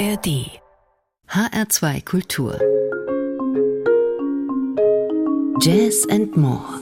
ARD HR2 Kultur. Jazz and More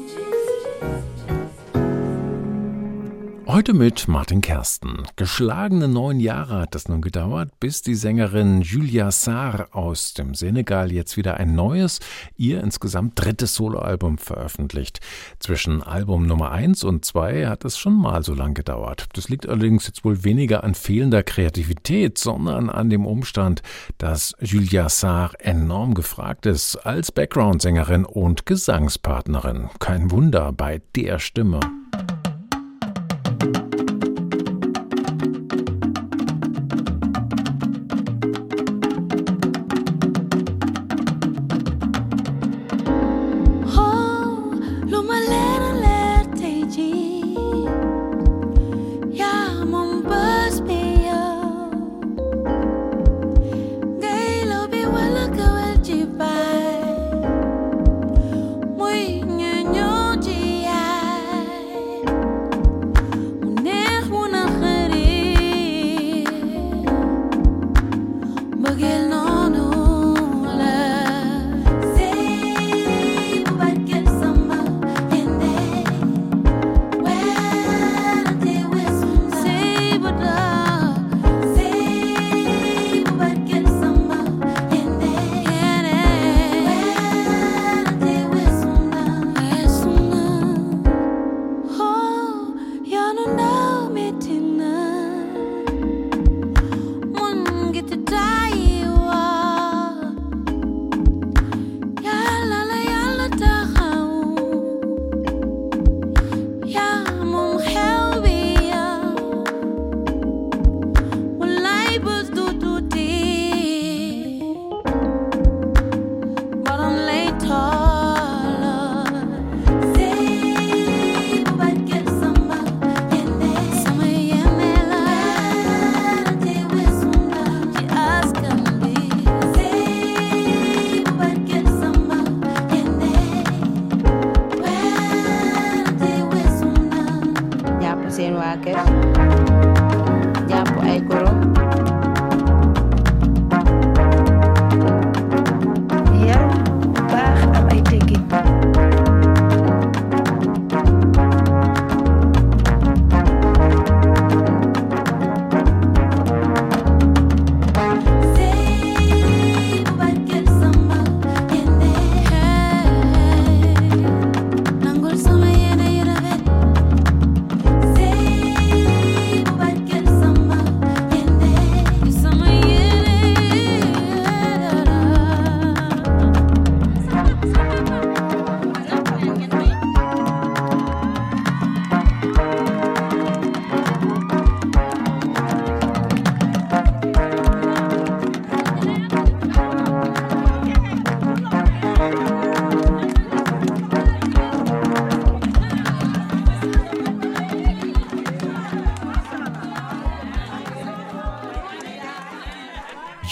Heute mit Martin Kersten. Geschlagene neun Jahre hat es nun gedauert, bis die Sängerin Julia Sarr aus dem Senegal jetzt wieder ein neues, ihr insgesamt drittes Soloalbum veröffentlicht. Zwischen Album Nummer eins und zwei hat es schon mal so lang gedauert. Das liegt allerdings jetzt wohl weniger an fehlender Kreativität, sondern an dem Umstand, dass Julia Sarr enorm gefragt ist als Background-Sängerin und Gesangspartnerin. Kein Wunder bei der Stimme.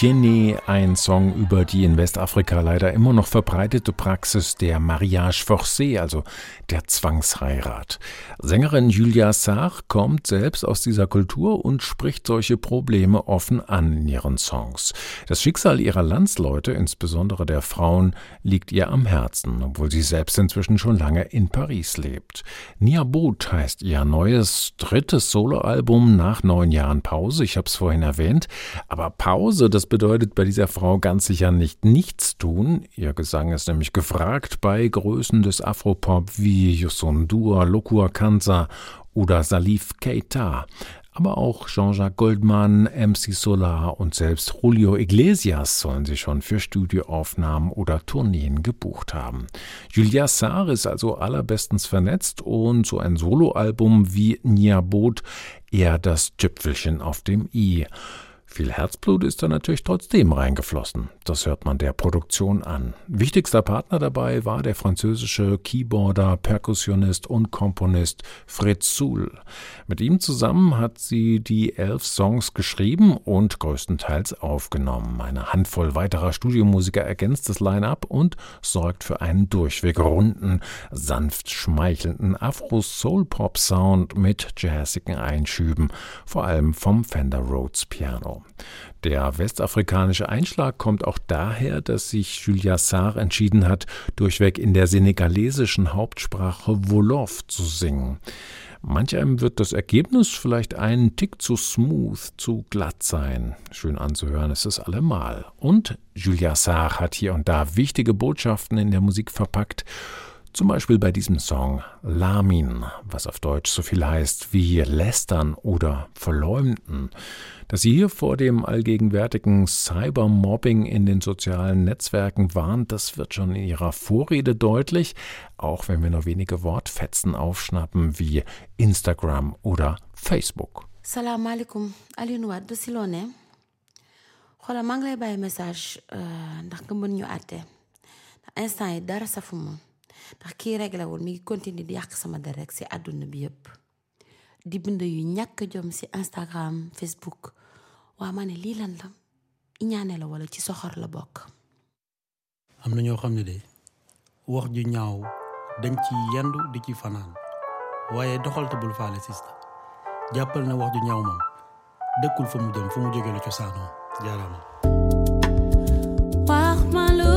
Jenny, ein Song über die in Westafrika leider immer noch verbreitete Praxis der Mariage forcée, also der Zwangsheirat. Sängerin Julia Sarr kommt selbst aus dieser Kultur und spricht solche Probleme offen an in ihren Songs. Das Schicksal ihrer Landsleute, insbesondere der Frauen, liegt ihr am Herzen, obwohl sie selbst inzwischen schon lange in Paris lebt. Nia Boot heißt ihr neues drittes Soloalbum nach neun Jahren Pause. Ich habe es vorhin erwähnt, aber Pause, das bedeutet bei dieser Frau ganz sicher nicht nichts tun. Ihr Gesang ist nämlich gefragt bei Größen des Afropop wie Yusun Dua, Lokua Kanza oder Salif Keita. Aber auch Jean-Jacques Goldman, MC Solar und selbst Julio Iglesias sollen sie schon für Studioaufnahmen oder Tourneen gebucht haben. Julia Sarr ist also allerbestens vernetzt und so ein Soloalbum wie Nia Boot eher das Tüpfelchen auf dem i. Viel Herzblut ist da natürlich trotzdem reingeflossen. Das hört man der Produktion an. Wichtigster Partner dabei war der französische Keyboarder, Perkussionist und Komponist Fritz Suhl. Mit ihm zusammen hat sie die elf Songs geschrieben und größtenteils aufgenommen. Eine Handvoll weiterer Studiomusiker ergänzt das Line-up und sorgt für einen durchweg runden, sanft schmeichelnden Afro-Soul-Pop-Sound mit jazzigen Einschüben, vor allem vom Fender Rhodes Piano. Der westafrikanische Einschlag kommt auch daher, dass sich Julia Sarr entschieden hat, durchweg in der senegalesischen Hauptsprache Wolof zu singen. Manch einem wird das Ergebnis vielleicht einen Tick zu smooth, zu glatt sein. Schön anzuhören ist es allemal. Und Julia Sarr hat hier und da wichtige Botschaften in der Musik verpackt zum Beispiel bei diesem Song Lamin, was auf Deutsch so viel heißt wie lästern oder verleumden. Dass sie hier vor dem allgegenwärtigen Cybermobbing in den sozialen Netzwerken warnt, das wird schon in ihrer Vorrede deutlich, auch wenn wir nur wenige Wortfetzen aufschnappen wie Instagram oder Facebook. Salam alaikum, Alioune Wade si loo ne xoolal maa ngi lay bàyyi message ndax nga mën ñu àtte instant yi dara safuma ndax kii réglé wul mi ngi continuer di yàq sama der rek si àdduna bi yëpp. Di bind yu ñàkk jom si Instagram Facebook. Waa ma ne lii lan la? Iñaane la wala ci soxor la bokk? Am na ñoo xam ne de wax ju ñaaw dañ ci yendu di ci fanaan. Waaye doxal te bul faale sista. Jàppal na wax ju ñaaw moom dëkkul fa mu jëm fu mu jóge la cosaanoo. Jaaraama. Wax ma lu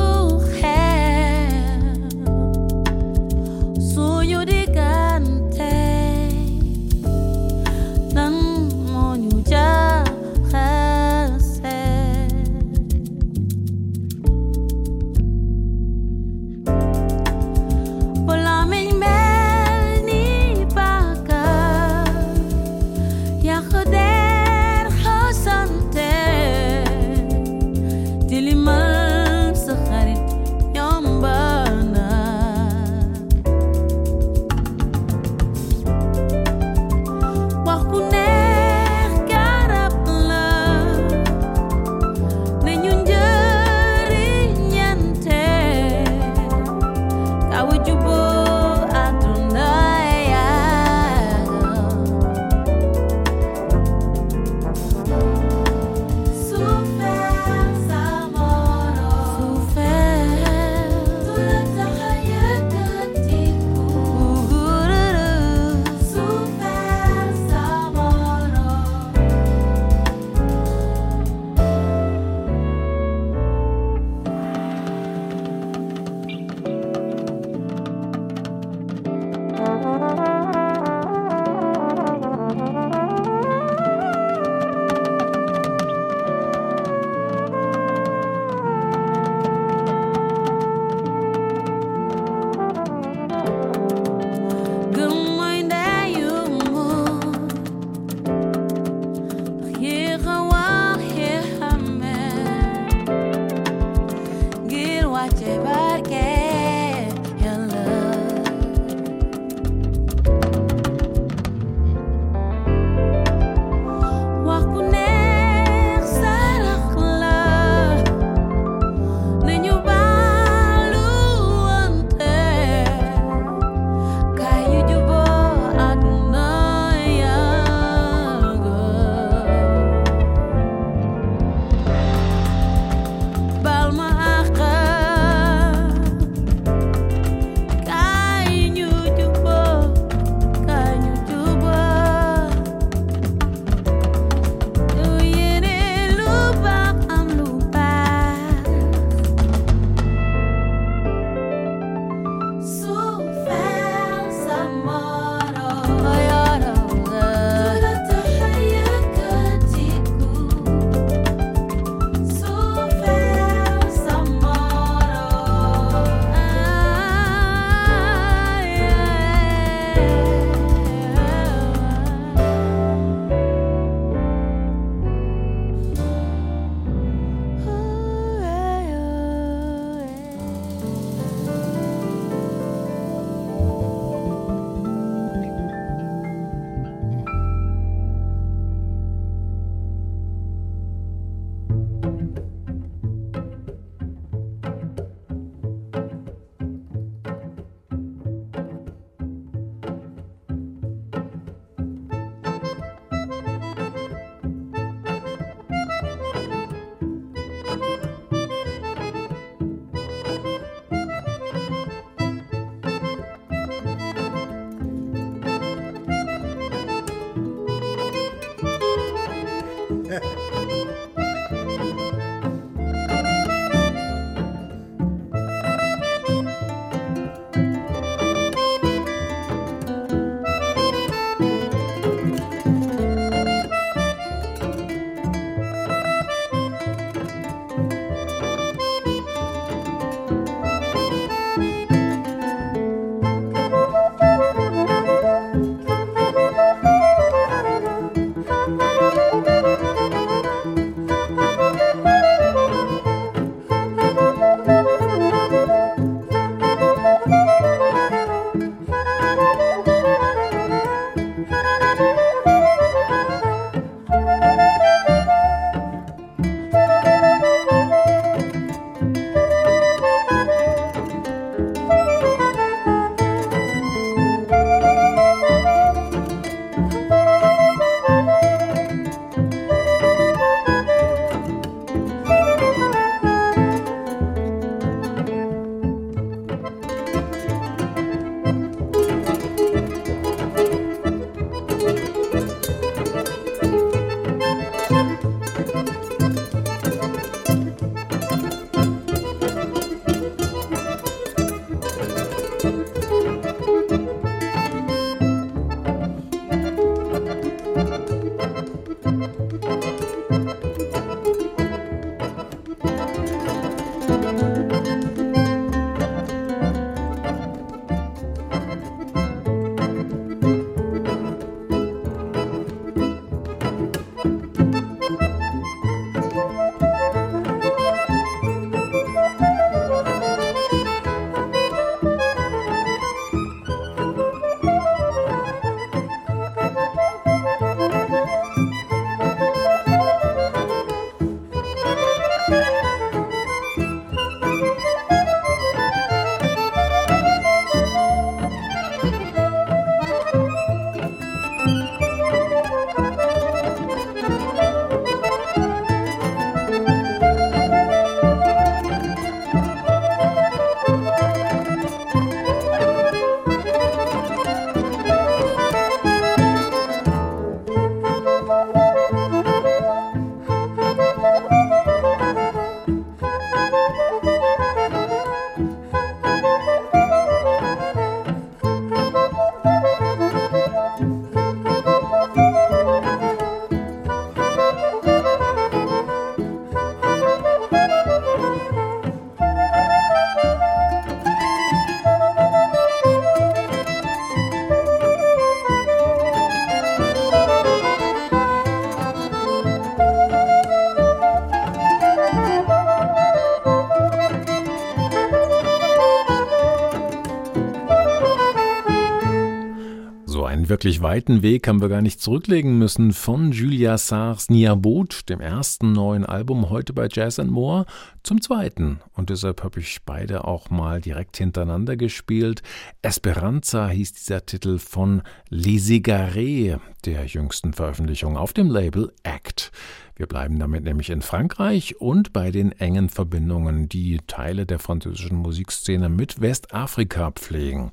Wirklich weiten Weg haben wir gar nicht zurücklegen müssen von Julia Sars Niabot, dem ersten neuen Album heute bei Jazz and More, zum zweiten. Und deshalb habe ich beide auch mal direkt hintereinander gespielt. Esperanza hieß dieser Titel von Les Égarés, der jüngsten Veröffentlichung auf dem Label Act. Wir bleiben damit nämlich in Frankreich und bei den engen Verbindungen, die Teile der französischen Musikszene mit Westafrika pflegen.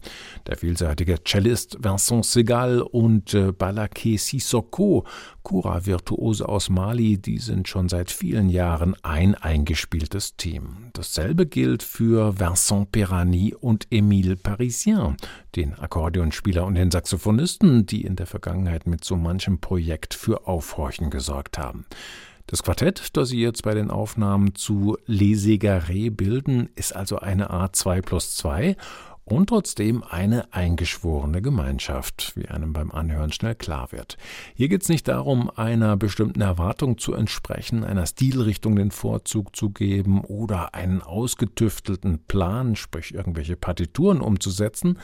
Der vielseitige Cellist Vincent Segal und äh, Balaké Sissoko, Kura-Virtuose aus Mali, die sind schon seit vielen Jahren ein eingespieltes Team. Dasselbe gilt für Vincent Perani und Émile Parisien, den Akkordeonspieler und den Saxophonisten, die in der Vergangenheit mit so manchem Projekt für Aufhorchen gesorgt haben. Das Quartett, das Sie jetzt bei den Aufnahmen zu Les Égarés bilden, ist also eine Art 2 plus 2 und trotzdem eine eingeschworene Gemeinschaft, wie einem beim Anhören schnell klar wird. Hier geht es nicht darum, einer bestimmten Erwartung zu entsprechen, einer Stilrichtung den Vorzug zu geben oder einen ausgetüftelten Plan, sprich irgendwelche Partituren umzusetzen,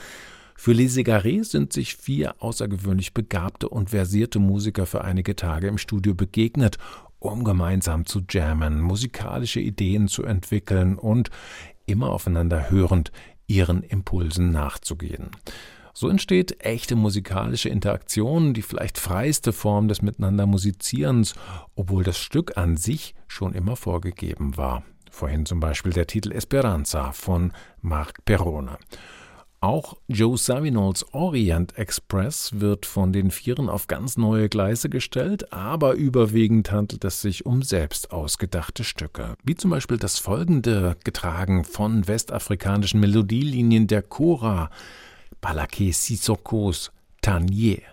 für Les Égarés sind sich vier außergewöhnlich begabte und versierte Musiker für einige Tage im Studio begegnet um gemeinsam zu jammen, musikalische Ideen zu entwickeln und immer aufeinander hörend ihren Impulsen nachzugehen. So entsteht echte musikalische Interaktion, die vielleicht freiste Form des Miteinander Musizierens, obwohl das Stück an sich schon immer vorgegeben war. Vorhin zum Beispiel der Titel Esperanza von Marc Perrone. Auch Joe Savinols Orient Express wird von den Vieren auf ganz neue Gleise gestellt, aber überwiegend handelt es sich um selbst ausgedachte Stücke, wie zum Beispiel das folgende, getragen von westafrikanischen Melodielinien der Chora, Balaké Sissokos Tanier.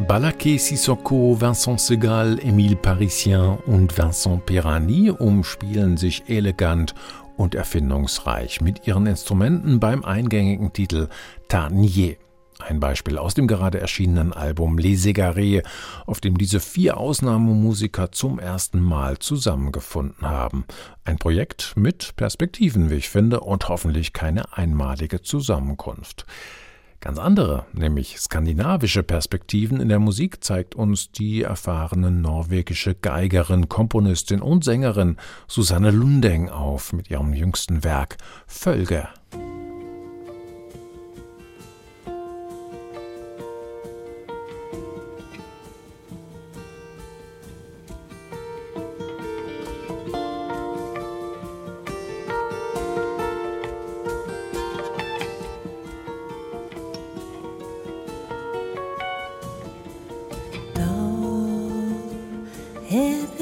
Balaké Sissoko, Vincent Segal, Émile Parisien und Vincent Perani umspielen sich elegant und erfindungsreich mit ihren Instrumenten beim eingängigen Titel Tarnier. Ein Beispiel aus dem gerade erschienenen Album Les Égarés, auf dem diese vier Ausnahmemusiker zum ersten Mal zusammengefunden haben. Ein Projekt mit Perspektiven, wie ich finde, und hoffentlich keine einmalige Zusammenkunft. Ganz andere, nämlich skandinavische Perspektiven in der Musik zeigt uns die erfahrene norwegische Geigerin, Komponistin und Sängerin Susanne Lundeng auf mit ihrem jüngsten Werk Völge. hit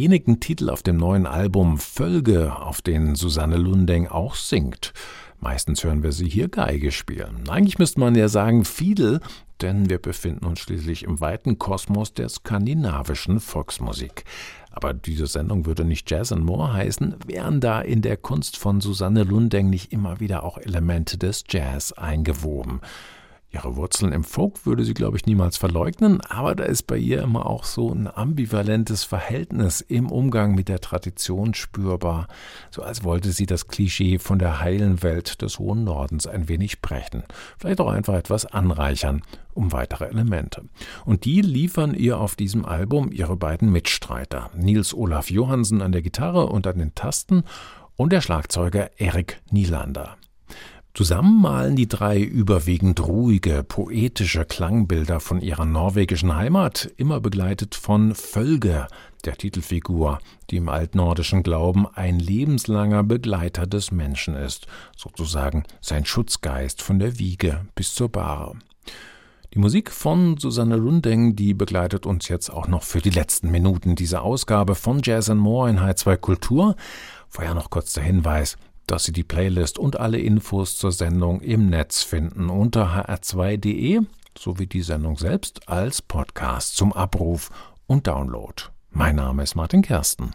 wenigen Titel auf dem neuen Album Völge, auf denen Susanne Lundeng auch singt. Meistens hören wir sie hier Geige spielen. Eigentlich müsste man ja sagen Fiedel, denn wir befinden uns schließlich im weiten Kosmos der skandinavischen Volksmusik. Aber diese Sendung würde nicht Jazz and More heißen, wären da in der Kunst von Susanne Lundeng nicht immer wieder auch Elemente des Jazz eingewoben. Ihre Wurzeln im Folk würde sie, glaube ich, niemals verleugnen, aber da ist bei ihr immer auch so ein ambivalentes Verhältnis im Umgang mit der Tradition spürbar, so als wollte sie das Klischee von der heilen Welt des hohen Nordens ein wenig brechen, vielleicht auch einfach etwas anreichern um weitere Elemente. Und die liefern ihr auf diesem Album ihre beiden Mitstreiter, Nils Olaf Johansen an der Gitarre und an den Tasten und der Schlagzeuger Erik Nielander. Zusammen malen die drei überwiegend ruhige, poetische Klangbilder von ihrer norwegischen Heimat, immer begleitet von Völge, der Titelfigur, die im altnordischen Glauben ein lebenslanger Begleiter des Menschen ist, sozusagen sein Schutzgeist von der Wiege bis zur Bahre. Die Musik von Susanne Lundeng, die begleitet uns jetzt auch noch für die letzten Minuten dieser Ausgabe von Jazz and More in H2 Kultur. Vorher noch kurz der Hinweis, dass Sie die Playlist und alle Infos zur Sendung im Netz finden unter hr2.de sowie die Sendung selbst als Podcast zum Abruf und Download. Mein Name ist Martin Kersten.